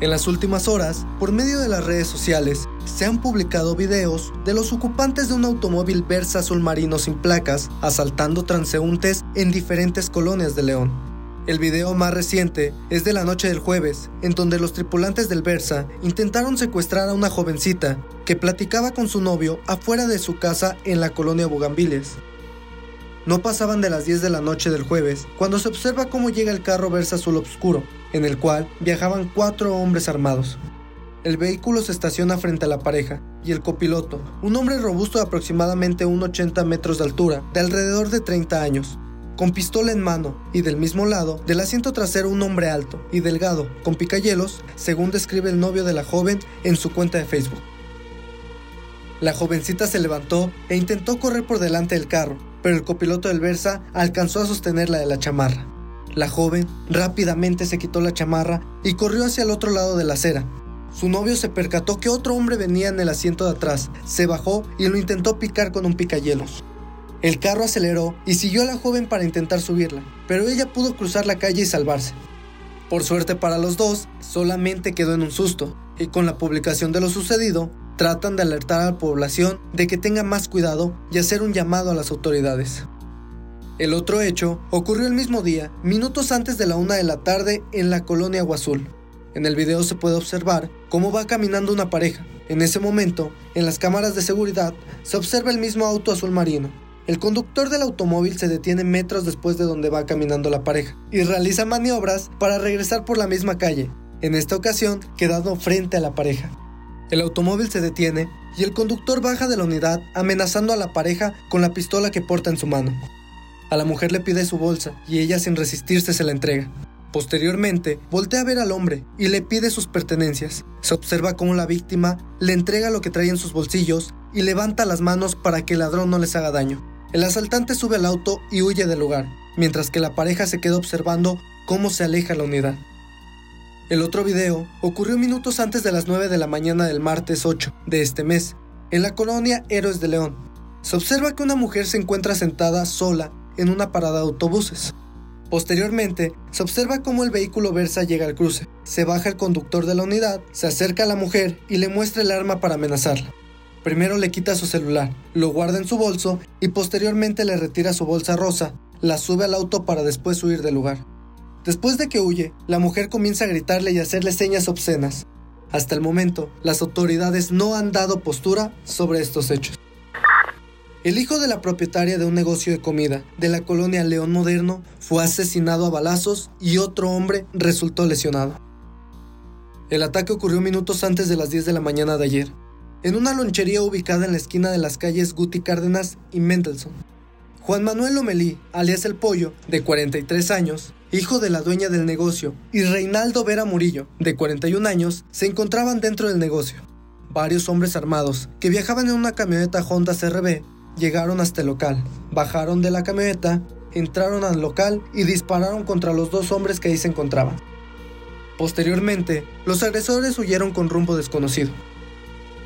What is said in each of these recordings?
En las últimas horas, por medio de las redes sociales, se han publicado videos de los ocupantes de un automóvil Versa azul marino sin placas asaltando transeúntes en diferentes colonias de León. El video más reciente es de la noche del jueves, en donde los tripulantes del Versa intentaron secuestrar a una jovencita que platicaba con su novio afuera de su casa en la colonia Bugambiles. No pasaban de las 10 de la noche del jueves cuando se observa cómo llega el carro Versa azul oscuro, en el cual viajaban cuatro hombres armados. El vehículo se estaciona frente a la pareja y el copiloto, un hombre robusto de aproximadamente 1,80 metros de altura, de alrededor de 30 años, con pistola en mano y del mismo lado, del asiento trasero un hombre alto y delgado, con picayelos, según describe el novio de la joven en su cuenta de Facebook. La jovencita se levantó e intentó correr por delante del carro, pero el copiloto del Versa alcanzó a sostenerla de la chamarra. La joven rápidamente se quitó la chamarra y corrió hacia el otro lado de la acera. Su novio se percató que otro hombre venía en el asiento de atrás, se bajó y lo intentó picar con un picayelos. El carro aceleró y siguió a la joven para intentar subirla, pero ella pudo cruzar la calle y salvarse. Por suerte para los dos, solamente quedó en un susto, y con la publicación de lo sucedido, tratan de alertar a la población de que tenga más cuidado y hacer un llamado a las autoridades. El otro hecho ocurrió el mismo día, minutos antes de la una de la tarde, en la colonia Agua Azul. En el video se puede observar cómo va caminando una pareja. En ese momento, en las cámaras de seguridad, se observa el mismo auto azul marino. El conductor del automóvil se detiene metros después de donde va caminando la pareja y realiza maniobras para regresar por la misma calle, en esta ocasión quedando frente a la pareja. El automóvil se detiene y el conductor baja de la unidad amenazando a la pareja con la pistola que porta en su mano. A la mujer le pide su bolsa y ella sin resistirse se la entrega. Posteriormente, voltea a ver al hombre y le pide sus pertenencias. Se observa cómo la víctima le entrega lo que trae en sus bolsillos y levanta las manos para que el ladrón no les haga daño. El asaltante sube al auto y huye del lugar, mientras que la pareja se queda observando cómo se aleja la unidad. El otro video ocurrió minutos antes de las 9 de la mañana del martes 8 de este mes, en la colonia Héroes de León. Se observa que una mujer se encuentra sentada sola en una parada de autobuses. Posteriormente, se observa cómo el vehículo Versa llega al cruce. Se baja el conductor de la unidad, se acerca a la mujer y le muestra el arma para amenazarla. Primero le quita su celular, lo guarda en su bolso y posteriormente le retira su bolsa rosa, la sube al auto para después huir del lugar. Después de que huye, la mujer comienza a gritarle y hacerle señas obscenas. Hasta el momento, las autoridades no han dado postura sobre estos hechos. El hijo de la propietaria de un negocio de comida de la colonia León Moderno fue asesinado a balazos y otro hombre resultó lesionado. El ataque ocurrió minutos antes de las 10 de la mañana de ayer, en una lonchería ubicada en la esquina de las calles Guti Cárdenas y Mendelssohn. Juan Manuel Lomelí, alias El Pollo, de 43 años, hijo de la dueña del negocio, y Reinaldo Vera Murillo, de 41 años, se encontraban dentro del negocio. Varios hombres armados, que viajaban en una camioneta Honda CRB, Llegaron hasta el local, bajaron de la camioneta, entraron al local y dispararon contra los dos hombres que ahí se encontraban. Posteriormente, los agresores huyeron con rumbo desconocido.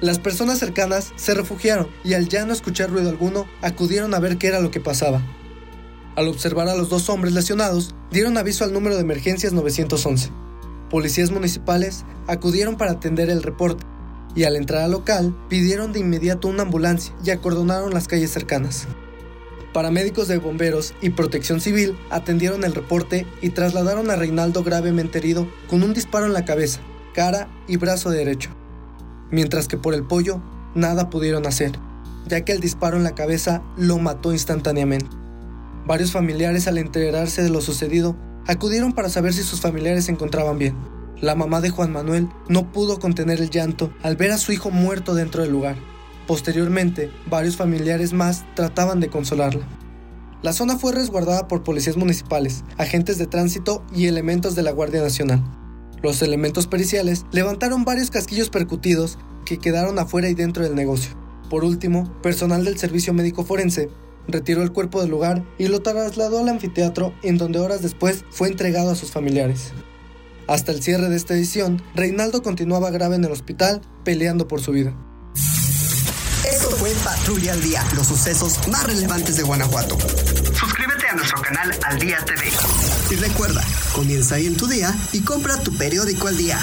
Las personas cercanas se refugiaron y al ya no escuchar ruido alguno, acudieron a ver qué era lo que pasaba. Al observar a los dos hombres lesionados, dieron aviso al número de emergencias 911. Policías municipales acudieron para atender el reporte y al entrar al local pidieron de inmediato una ambulancia y acordonaron las calles cercanas. Paramédicos de bomberos y protección civil atendieron el reporte y trasladaron a Reinaldo gravemente herido con un disparo en la cabeza, cara y brazo derecho. Mientras que por el pollo nada pudieron hacer, ya que el disparo en la cabeza lo mató instantáneamente. Varios familiares al enterarse de lo sucedido acudieron para saber si sus familiares se encontraban bien. La mamá de Juan Manuel no pudo contener el llanto al ver a su hijo muerto dentro del lugar. Posteriormente, varios familiares más trataban de consolarla. La zona fue resguardada por policías municipales, agentes de tránsito y elementos de la Guardia Nacional. Los elementos periciales levantaron varios casquillos percutidos que quedaron afuera y dentro del negocio. Por último, personal del servicio médico forense retiró el cuerpo del lugar y lo trasladó al anfiteatro en donde horas después fue entregado a sus familiares. Hasta el cierre de esta edición, Reinaldo continuaba grave en el hospital, peleando por su vida. Patrulla al Día, los sucesos más relevantes de Guanajuato. Suscríbete a nuestro canal Al Día TV. Y recuerda, comienza ahí en tu día y compra tu periódico al día.